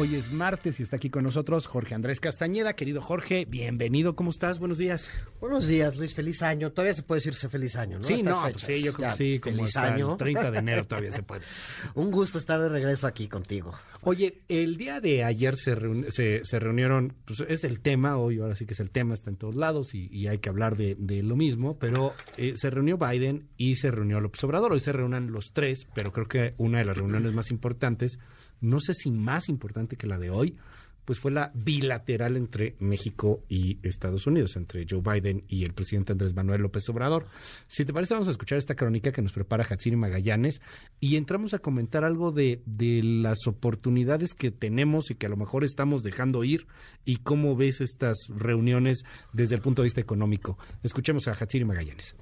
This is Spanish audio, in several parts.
Hoy es martes y está aquí con nosotros Jorge Andrés Castañeda. Querido Jorge, bienvenido. ¿Cómo estás? Buenos días. Buenos días, Luis. Feliz año. Todavía se puede decirse feliz año, ¿no? Sí, Estas no, pues fechas. sí, yo creo que sí. Como Feliz hasta año. el 30 de enero todavía se puede. Un gusto estar de regreso aquí contigo. Oye, el día de ayer se, reuni- se, se reunieron, pues es el tema, hoy ahora sí que es el tema, está en todos lados y, y hay que hablar de, de lo mismo, pero eh, se reunió Biden y se reunió López Obrador. Hoy se reúnan los tres, pero creo que una de las reuniones más importantes, no sé si más importante que la de hoy, pues fue la bilateral entre México y Estados Unidos, entre Joe Biden y el presidente Andrés Manuel López Obrador. Si te parece, vamos a escuchar esta crónica que nos prepara Hatsiri Magallanes y entramos a comentar algo de, las oportunidades que tenemos y que a lo mejor estamos dejando ir y cómo ves estas reuniones desde el punto de vista económico. Escuchemos a Hatsiri Magallanes.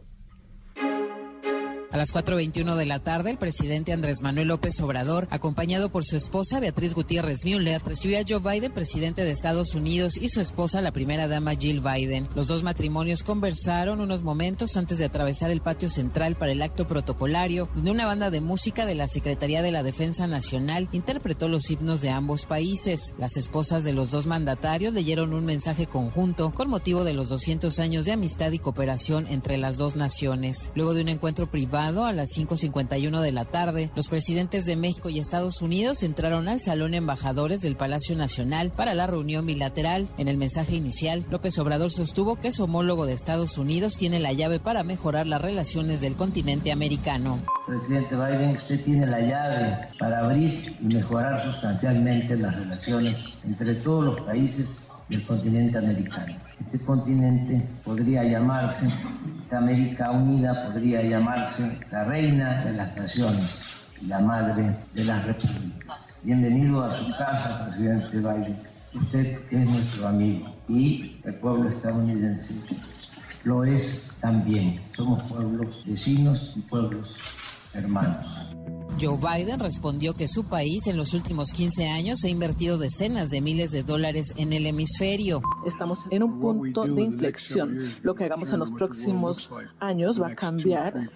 A las 4.21 de la tarde, el presidente Andrés Manuel López Obrador, acompañado por su esposa Beatriz Gutiérrez Müller, recibió a Joe Biden, presidente de Estados Unidos, y su esposa, la primera dama Jill Biden. Los dos matrimonios conversaron unos momentos antes de atravesar el patio central para el acto protocolario, donde una banda de música de la Secretaría de la Defensa Nacional interpretó los himnos de ambos países. Las esposas de los dos mandatarios leyeron un mensaje conjunto con motivo de los 200 años de amistad y cooperación entre las dos naciones. Luego de un encuentro privado, a las 5.51 de la tarde, los presidentes de México y Estados Unidos entraron al Salón Embajadores del Palacio Nacional para la reunión bilateral. En el mensaje inicial, López Obrador sostuvo que su homólogo de Estados Unidos tiene la llave para mejorar las relaciones del continente americano. Presidente Biden, usted tiene la llave para abrir y mejorar sustancialmente las relaciones entre todos los países del continente americano. Este continente podría llamarse, esta América Unida podría llamarse la reina de las naciones, la madre de las repúblicas. Bienvenido a su casa, presidente Biden. Usted es nuestro amigo y el pueblo estadounidense lo es también. Somos pueblos vecinos y pueblos hermanos. Joe Biden respondió que su país en los últimos 15 años ha invertido decenas de miles de dólares en el hemisferio. Estamos en un punto de inflexión. Lo que hagamos en los próximos años va a cambiar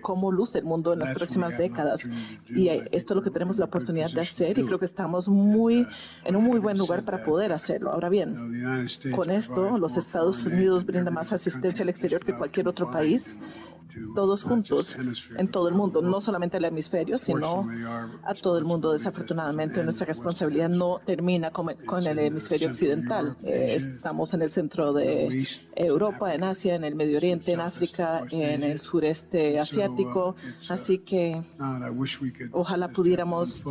cómo luce el mundo en las próximas décadas. Y esto es lo que tenemos la oportunidad de hacer y creo que estamos muy en un muy buen lugar para poder hacerlo. Ahora bien, con esto los Estados Unidos brindan más asistencia al exterior que cualquier otro país todos juntos en todo el mundo, no solamente el hemisferio, sino a todo el mundo. Desafortunadamente, nuestra responsabilidad no termina con, con el hemisferio occidental. Eh, estamos en el centro de Europa, en Asia, en el Medio Oriente, en África, en el sureste asiático. Así que ojalá pudiéramos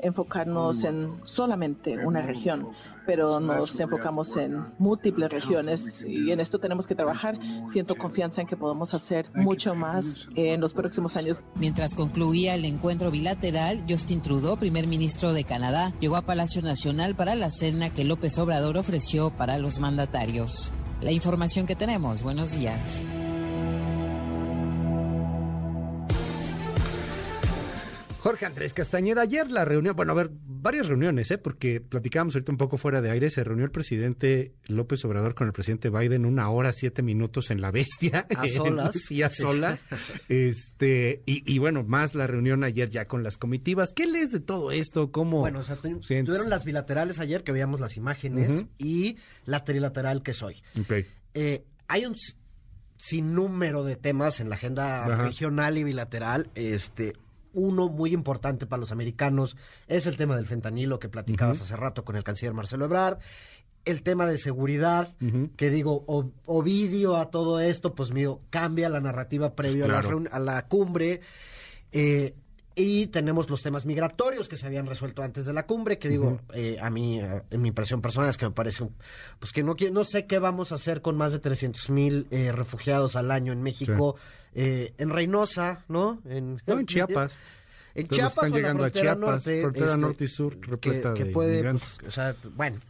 enfocarnos en solamente una región, pero nos enfocamos en múltiples regiones y en esto tenemos que trabajar. Siento confianza en que podemos hacer mucho más en los próximos años. Mientras concluía el encuentro bilateral, Justin Trudeau, primer ministro de Canadá, llegó a Palacio Nacional para la cena que López Obrador ofreció para los mandatarios. La información que tenemos. Buenos días. Jorge Andrés Castañeda, ayer la reunión, bueno, a ver, varias reuniones, ¿eh? Porque platicábamos ahorita un poco fuera de aire, se reunió el presidente López Obrador con el presidente Biden una hora, siete minutos en la bestia. A solas. Sí, a solas. este, y, y bueno, más la reunión ayer ya con las comitivas. ¿Qué lees de todo esto? ¿Cómo Bueno, o sea, tu- tuvieron las bilaterales ayer que veíamos las imágenes y la trilateral que soy. Ok. Eh, hay un s- sinnúmero de temas en la agenda Ajá. regional y bilateral. Este, uno muy importante para los americanos es el tema del fentanilo que platicabas hace rato con el canciller Marcelo Ebrard. El tema de seguridad, que digo, o- Ovidio a todo esto, pues mío, cambia la narrativa previo a, la a la cumbre. Eh, y tenemos los temas migratorios que se habían resuelto antes de la cumbre, que digo, eh, a mí, eh, en mi impresión personal es que me parece, pues que no, no sé qué vamos a hacer con más de 300 mil eh, refugiados al año en México, eh, en Reynosa, ¿no? En, No, en Chiapas. En Todos Chiapas están o en la llegando a frontera Chiapas, norte, frontera este, norte y sur, repleta que, que de puede, pues, o sea, bueno.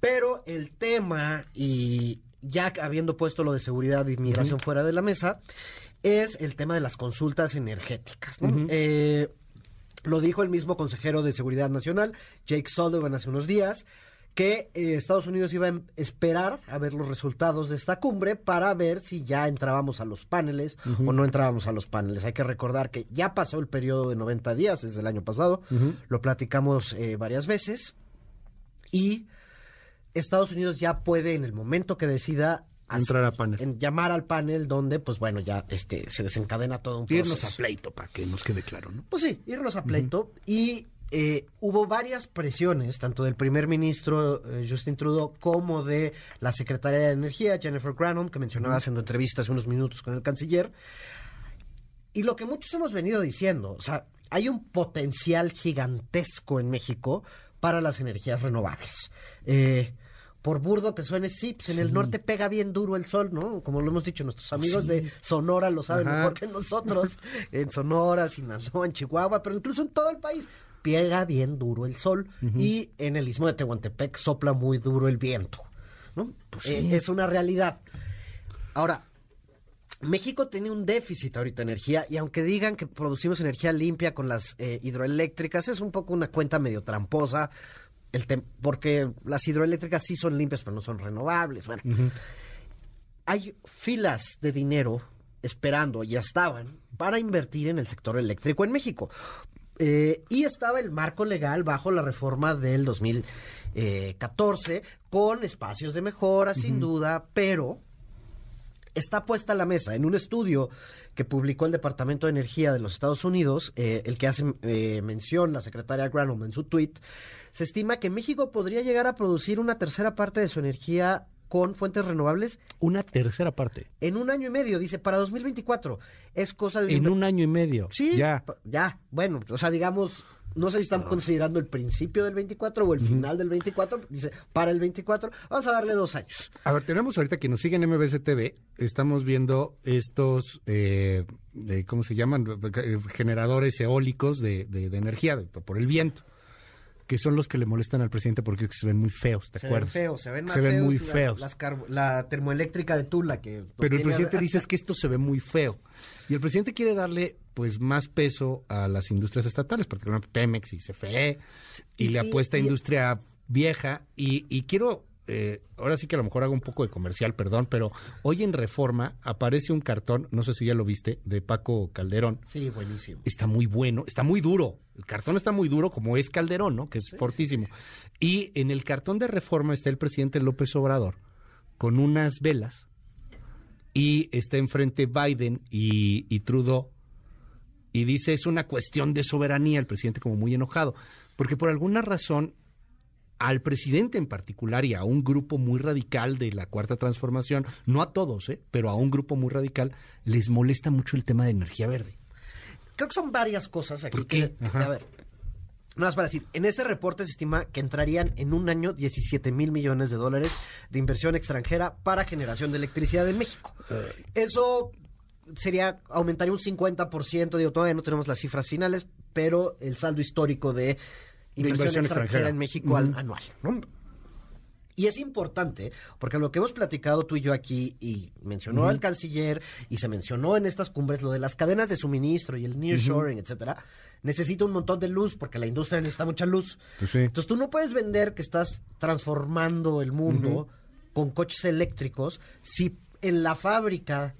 Pero el tema, y ya habiendo puesto lo de seguridad e inmigración fuera de la mesa, es el tema de las consultas energéticas. Eh, lo dijo el mismo consejero de Seguridad Nacional, Jake Sullivan, hace unos días, que eh, Estados Unidos iba a em- esperar a ver los resultados de esta cumbre para ver si ya entrábamos a los paneles o no entrábamos a los paneles. Hay que recordar que ya pasó el periodo de 90 días desde el año pasado, lo platicamos eh, varias veces y Estados Unidos ya puede en el momento que decida Entrar a panel. en llamar al panel donde pues bueno ya este se desencadena todo un Irnos proceso. a pleito para que nos quede claro, ¿no? Pues sí, irnos a pleito. Y eh, hubo varias presiones, tanto del primer ministro eh, Justin Trudeau como de la secretaria de Energía, Jennifer Granholm, que mencionaba haciendo entrevistas hace unos minutos con el canciller. Y lo que muchos hemos venido diciendo, o sea, hay un potencial gigantesco en México para las energías renovables. Eh, por burdo que suene, sí, pues en el norte pega bien duro el sol, ¿no? Como lo hemos dicho, nuestros amigos de Sonora lo saben Ajá. mejor que nosotros. En Sonora, Sinaloa, en Chihuahua, pero incluso en todo el país. Pega bien duro el sol y en el istmo de Tehuantepec sopla muy duro el viento, ¿no? Eh, es una realidad. Ahora, México tiene un déficit ahorita de energía y aunque digan que producimos energía limpia con las eh, hidroeléctricas, es un poco una cuenta medio tramposa, el tem- porque las hidroeléctricas sí son limpias pero no son renovables. Bueno, hay filas de dinero esperando, ya estaban, para invertir en el sector eléctrico en México. Eh, y estaba el marco legal bajo la reforma del 2014 con espacios de mejora, sin duda, pero está puesta a la mesa en un estudio que publicó el Departamento de Energía de los Estados Unidos, eh, el que hace eh, mención la secretaria Granholm en su tweet, se estima que México podría llegar a producir una tercera parte de su energía con fuentes renovables Una tercera parte. en un año y medio, dice, para 2024. Es cosa de... En un año y medio. Sí, Ya. ya, bueno, o sea, digamos, no sé si están considerando el principio del 24 o el final del 24, dice, para el 24, vamos a darle dos años. A ver, tenemos ahorita que nos siguen en MBC TV, estamos viendo estos, eh, eh, ¿cómo se llaman? Generadores eólicos de, de- de energía de- por el viento, que son los que le molestan al presidente porque se ven muy feos, ¿te Se ven acuerdas? feos, se ven más Se ven feos muy feos. las la termoeléctrica de Tula que... Pero el presidente dice es que esto se ve muy feo. Y el presidente quiere darle pues más peso a las industrias estatales, particularmente Pemex y CFE, y, Y- le y- apuesta a industria vieja. Y, y quiero, eh, ahora sí que a lo mejor hago un poco de comercial, perdón, pero hoy en Reforma aparece un cartón, no sé si ya lo viste, de Paco Calderón. Sí, buenísimo. Está muy bueno, está muy duro. El cartón está muy duro, como es Calderón, ¿no? Que es fortísimo. Y en el cartón de reforma está el presidente López Obrador con unas velas y está enfrente Biden y, y Trudeau. Y dice, es una cuestión de soberanía, el presidente como muy enojado. Porque por alguna razón, al presidente en particular y a un grupo muy radical de la Cuarta Transformación, no a todos, ¿eh? pero a un grupo muy radical, les molesta mucho el tema de energía verde. Creo que son varias cosas aquí. ¿Por qué? que- a ver, nada más para decir, en este reporte se estima que entrarían en un año 17 mil millones de dólares de inversión extranjera para generación de electricidad en México. Eso sería, aumentaría un 50%, digo, todavía no tenemos las cifras finales, pero el saldo histórico de inversión, inversión extranjera, extranjera. en México Ujú. anual. ¿no? Y es importante, porque lo que hemos platicado tú y yo aquí, y mencionó el canciller, y se mencionó en estas cumbres, lo de las cadenas de suministro y el nearshoring, etcétera, necesita un montón de luz, porque la industria necesita mucha luz. Pues sí. Entonces tú no puedes vender que estás transformando el mundo con coches eléctricos si en la fábrica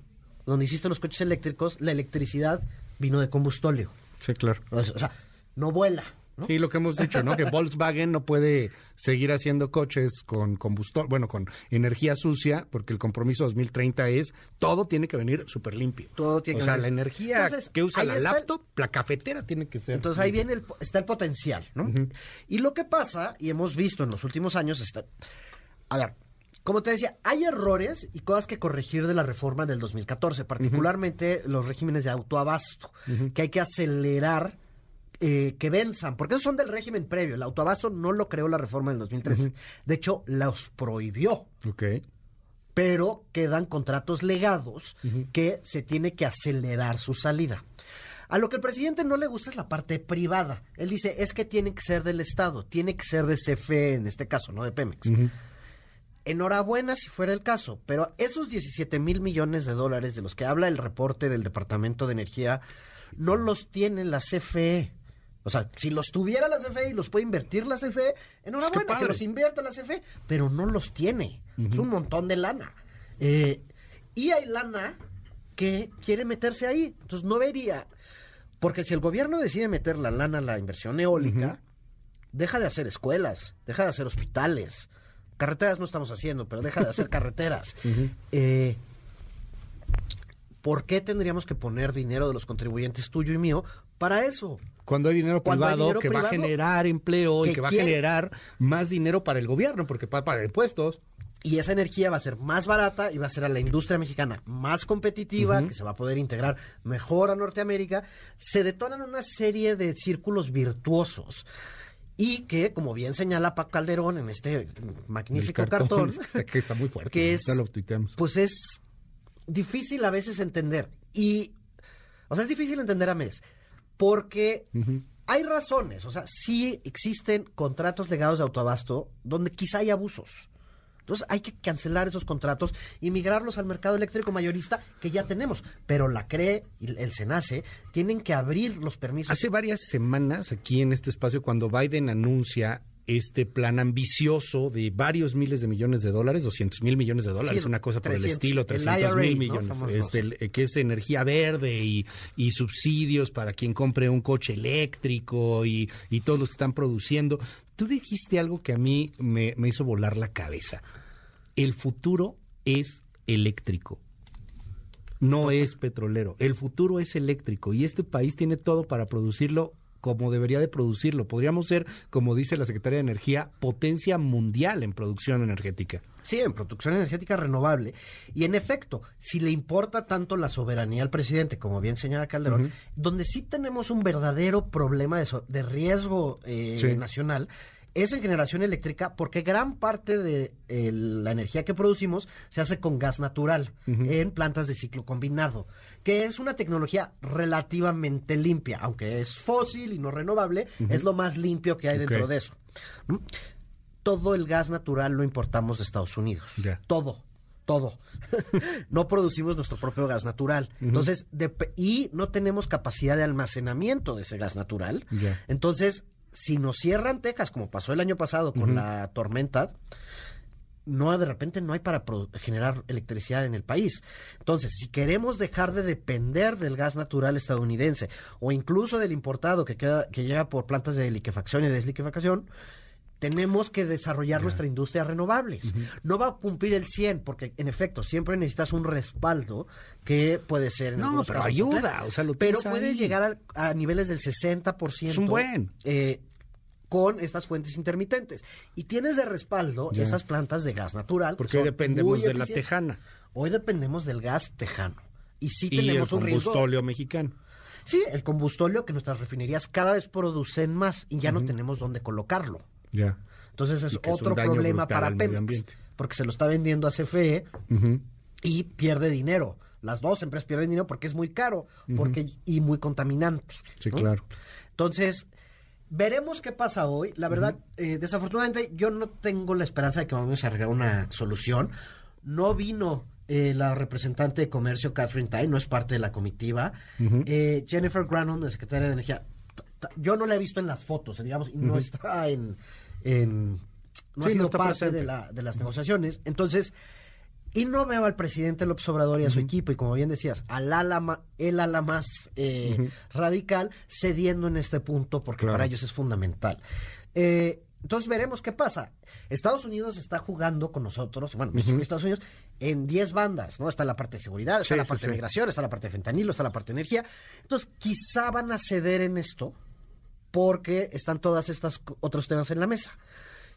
donde hiciste los coches eléctricos, la electricidad vino de combustóleo. Sí, claro. O sea, no vuela. ¿No? Sí, lo que hemos dicho, ¿no? Que Volkswagen no puede seguir haciendo coches con combustible, bueno, con energía sucia, porque el compromiso 2030 es todo tiene que venir súper limpio. Todo tiene o que sea, venir- la energía Entonces, que usa la el- laptop, la cafetera tiene que ser. Entonces ahí viene el, está el potencial, ¿no? Y lo que pasa, y hemos visto en los últimos años, está... A ver, como te decía, hay errores y cosas que corregir de la reforma del 2014, particularmente los regímenes de autoabasto, que hay que acelerar eh, que venzan, porque esos son del régimen previo. El autoabasto no lo creó la reforma del 2013. De hecho, los prohibió Ok. pero quedan contratos legados que se tiene que acelerar su salida. A lo que el presidente no le gusta es la parte privada. Él dice, es que tiene que ser del Estado, tiene que ser de CFE en este caso, no de Pemex. Enhorabuena si fuera el caso, pero esos 17 mil millones de dólares de los que habla el reporte del Departamento de Energía no los tiene la CFE. O sea, si los tuviera la CFE y los puede invertir la CFE, enhorabuena, padre. que los invierta la CFE, pero no los tiene. Es un montón de lana. Eh, y hay lana que quiere meterse ahí. Entonces no vería. Porque si el gobierno decide meter la lana a la inversión eólica, deja de hacer escuelas, deja de hacer hospitales. Carreteras no estamos haciendo, pero deja de hacer carreteras. Eh, ¿Por qué tendríamos que poner dinero de los contribuyentes tuyo y mío para eso? Cuando hay dinero Cuando hay privado dinero que va a generar empleo y que va a generar más dinero para el gobierno, porque va a pagar impuestos. Y esa energía va a ser más barata y va a ser a la industria mexicana más competitiva, que se va a poder integrar mejor a Norteamérica. Se detonan una serie de círculos virtuosos. Y que, como bien señala Paco Calderón en este magnífico El cartón, es que está, que está muy fuerte. que es, Ya lo pues es difícil a veces entender. Y, o sea, es difícil entender a mes, porque hay razones, o sea, sí existen contratos legados de autoabasto donde quizá hay abusos. Entonces hay que cancelar esos contratos y migrarlos al mercado eléctrico mayorista que ya tenemos. Pero la CRE y el SENACE tienen que abrir los permisos. Hace varias semanas aquí en este espacio, cuando Biden anuncia este plan ambicioso de varios miles de millones de dólares, 200 mil millones de dólares, Sí, una cosa por el 300, estilo, el 300 IRA, mil millones, este, el- eh, que es energía verde y, y subsidios para quien compre un coche eléctrico y, y todos los que están produciendo. Tú dijiste algo que a mí me, me hizo volar la cabeza. El futuro es eléctrico. No es petrolero. El futuro es eléctrico y este país tiene todo para producirlo como debería de producirlo. Podríamos ser, como dice la Secretaría de Energía, potencia mundial en producción energética. Sí, en producción energética renovable. Y en efecto, si le importa tanto la soberanía al presidente, como bien señala Calderón, donde sí tenemos un verdadero problema de, so- de riesgo eh, Sí. nacional, es en generación eléctrica, porque gran parte de eh, la energía que producimos se hace con gas natural en plantas de ciclo combinado, que es una tecnología relativamente limpia, aunque es fósil y no renovable, es lo más limpio que hay dentro de eso. Todo el gas natural lo importamos de Estados Unidos. Todo. Todo. no producimos nuestro propio gas natural. Entonces, y no tenemos capacidad de almacenamiento de ese gas natural. Entonces, si nos cierran Texas, como pasó el año pasado con la tormenta, no de repente no hay para generar electricidad en el país. Entonces, si queremos dejar de depender del gas natural estadounidense o incluso del importado que queda que llega por plantas de liquefacción y desliquefacción, tenemos que desarrollar nuestra industria de renovables. No va a cumplir el 100 porque en efecto siempre necesitas un respaldo que puede ser en No, pero casos ayuda, o sea, lo pero puedes ahí. llegar a, niveles del 60%. Es un buen. eh, con estas fuentes intermitentes. Y tienes de respaldo Ya. estas plantas de gas natural. que Porque hoy dependemos de la tejana Hoy dependemos del gas tejano. Y sí y el tenemos un riesgo. combustóleo mexicano. Sí, el combustóleo que nuestras refinerías cada vez producen más y ya no tenemos dónde colocarlo. Ya. Entonces es otro problema para Pemex. Porque se lo está vendiendo a CFE Ujú. y pierde dinero. Las dos empresas pierden dinero porque es muy caro porque y muy contaminante. Sí, ¿no? claro. Entonces, veremos qué pasa hoy. La verdad, eh, desafortunadamente, yo no tengo la esperanza de que vamos a arreglar una solución. No vino eh, la representante de comercio, Catherine Tai, no es parte de la comitiva. Eh, Jennifer Granholm, la secretaria de Energía, yo no la he visto en las fotos, digamos, y no está en... en- no ha Sí, sido parte presente. de, la- de las negociaciones. Entonces, y no veo al presidente López Obrador y a su equipo, y como bien decías, al ala ma- el ala más eh, radical cediendo en este punto, porque Claro. para ellos es fundamental. Eh, entonces veremos qué pasa. Estados Unidos está jugando con nosotros, bueno, México y Estados Unidos, en 10 bandas, ¿no? Está la parte de seguridad, está Sí, la parte sí. de migración, está la parte de fentanilo, está la parte de energía. Entonces, quizá van a ceder en esto porque están todas estas otros temas en la mesa.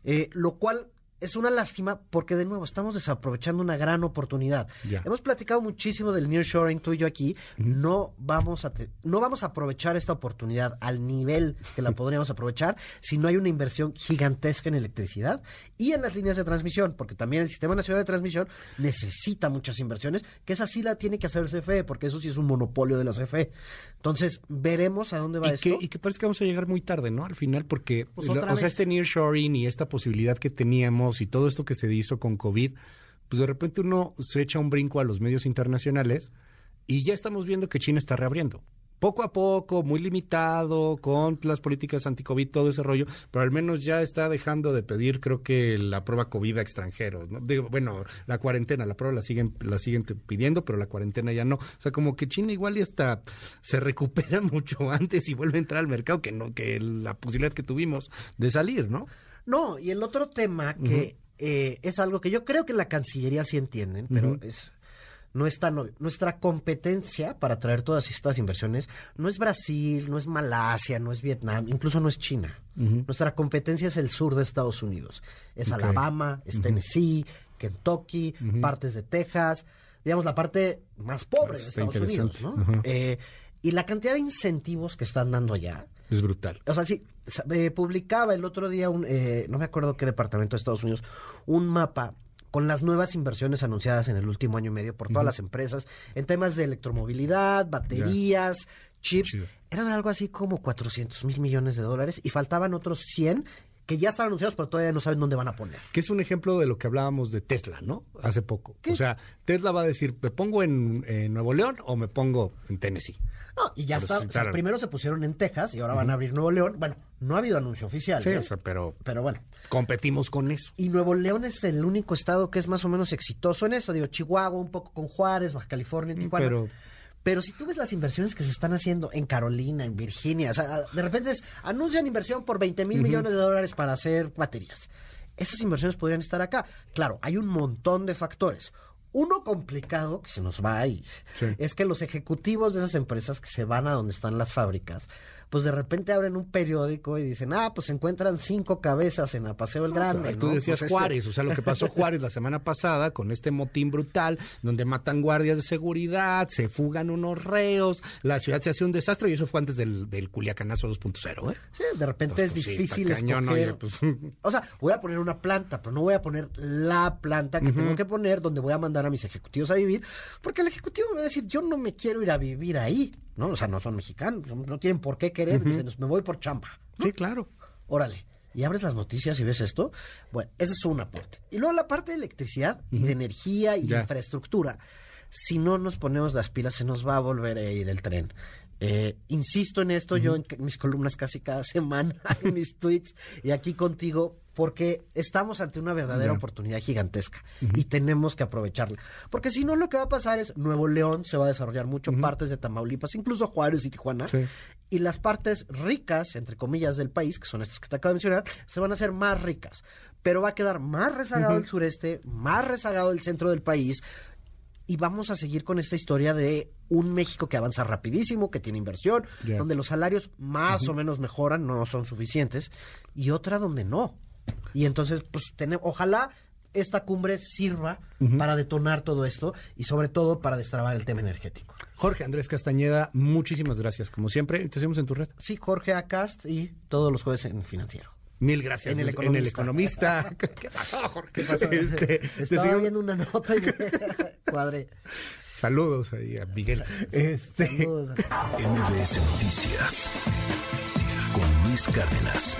Eh, lo cual es una lástima porque, de nuevo, estamos desaprovechando una gran oportunidad. Ya. Hemos platicado muchísimo del nearshoring tú y yo aquí. No vamos a te- no vamos a aprovechar esta oportunidad al nivel que la podríamos aprovechar si no hay una inversión gigantesca en electricidad y en las líneas de transmisión, porque también el Sistema Nacional de Transmisión necesita muchas inversiones, que esa sí la tiene que hacer el CFE, porque eso sí es un monopolio de la CFE. Entonces, veremos a dónde va y esto. que, y que parece que vamos a llegar muy tarde, ¿no? Al final, porque Pues lo- o sea, vez. este nearshoring y esta posibilidad que teníamos y todo esto que se hizo con COVID, pues de repente uno se echa un brinco a los medios internacionales y ya estamos viendo que China está reabriendo. poco a poco, muy limitado, con las políticas anti-COVID, todo ese rollo, pero al menos ya está dejando de pedir, creo que la prueba COVID a extranjeros. ¿no? Digo, bueno, la cuarentena, la prueba la siguen, la siguen pidiendo, pero la cuarentena ya no. O sea, como que China igual y hasta se recupera mucho antes y vuelve a entrar al mercado que no, que la posibilidad que tuvimos de salir, ¿no? No, y el otro tema que eh, es algo que yo creo que la Cancillería sí entienden, pero es no está nuestra competencia para traer todas estas inversiones no es Brasil, no es Malasia, no es Vietnam, incluso no es China. Nuestra competencia es el sur de Estados Unidos. Es Alabama, es Tennessee, Kentucky, partes de Texas, digamos la parte más pobre de Estados Unidos, ¿no? Eh, y la cantidad de incentivos que están dando allá es brutal. O sea, sí, eh, publicaba el otro día un, eh, no me acuerdo qué departamento de Estados Unidos, un mapa con las nuevas inversiones anunciadas en el último año y medio por todas las empresas en temas de electromovilidad, baterías, chips. Eran algo así como 400 mil millones de dólares y faltaban otros 100 que ya están anunciados, pero todavía no saben dónde van a poner. Que es un ejemplo de lo que hablábamos de Tesla, ¿no? Hace poco. O sea, Tesla va a decir, ¿me pongo en, Nuevo León o me pongo en Tennessee? No, y ya está. primero se pusieron en Texas y ahora van a abrir Nuevo León. Bueno, no ha habido anuncio oficial. Sí, ¿eh? o sea, pero, pero bueno. Competimos con eso. Y Nuevo León es el único estado que es más o menos exitoso en eso. Digo, Chihuahua, un poco con Juárez, Baja California, Tijuana. Pero pero si tú ves las inversiones que se están haciendo en Carolina, en Virginia, o sea, de repente anuncian inversión por 20 mil millones de dólares para hacer baterías. Esas inversiones podrían estar acá. Claro, hay un montón de factores. Uno complicado que se nos va ahí es que los ejecutivos de esas empresas que se van a donde están las fábricas pues de repente abren un periódico y dicen, ah, pues se encuentran cinco cabezas en Apaseo el Grande. Tú decías pues Juárez, o sea, lo que pasó Juárez la semana pasada con este motín brutal, donde matan guardias de seguridad, se fugan unos reos, la ciudad se hace un desastre y eso fue antes del, del Culiacanazo 2.0, ¿eh? Sí, de repente es pues, difícil escoger. Pues, o sea, voy a poner una planta, pero no voy a poner la planta que tengo que poner donde voy a mandar a mis ejecutivos a vivir, porque el ejecutivo me va a decir, yo no me quiero ir a vivir ahí. ¿no? O sea, no son mexicanos, no tienen por qué querer, dicen, me voy por chamba. Sí, claro. Órale. Y abres las noticias y ves esto. Bueno, esa es una parte. Y luego la parte de electricidad y de energía y infraestructura. Si no nos ponemos las pilas, se nos va a volver a ir el tren. Eh, insisto en esto, yo en mis columnas casi cada semana, en mis tweets y aquí contigo, porque estamos ante una verdadera oportunidad gigantesca y tenemos que aprovecharla. Porque si no, lo que va a pasar es Nuevo León se va a desarrollar mucho, partes de Tamaulipas, incluso Juárez y Tijuana, y las partes ricas, entre comillas, del país, que son estas que te acabo de mencionar, se van a hacer más ricas. Pero va a quedar más rezagado el sureste, más rezagado el centro del país, y vamos a seguir con esta historia de un México que avanza rapidísimo, que tiene inversión, donde los salarios más o menos mejoran, no son suficientes, y otra donde no. Y entonces, pues, tenemos, ojalá esta cumbre sirva para detonar todo esto y sobre todo para destrabar el tema energético. Jorge Andrés Castañeda, muchísimas gracias, como siempre. Te seguimos en tu red. Sí, Jorge Acast y todos los jueves en Financiero. Mil gracias. En el economista. ¿Qué pasó, Jorge? ¿Qué pasó? Este, Estaba viendo una nota y me cuadré. Saludos ahí a Miguel. Este... MBS Noticias con Luis Cárdenas.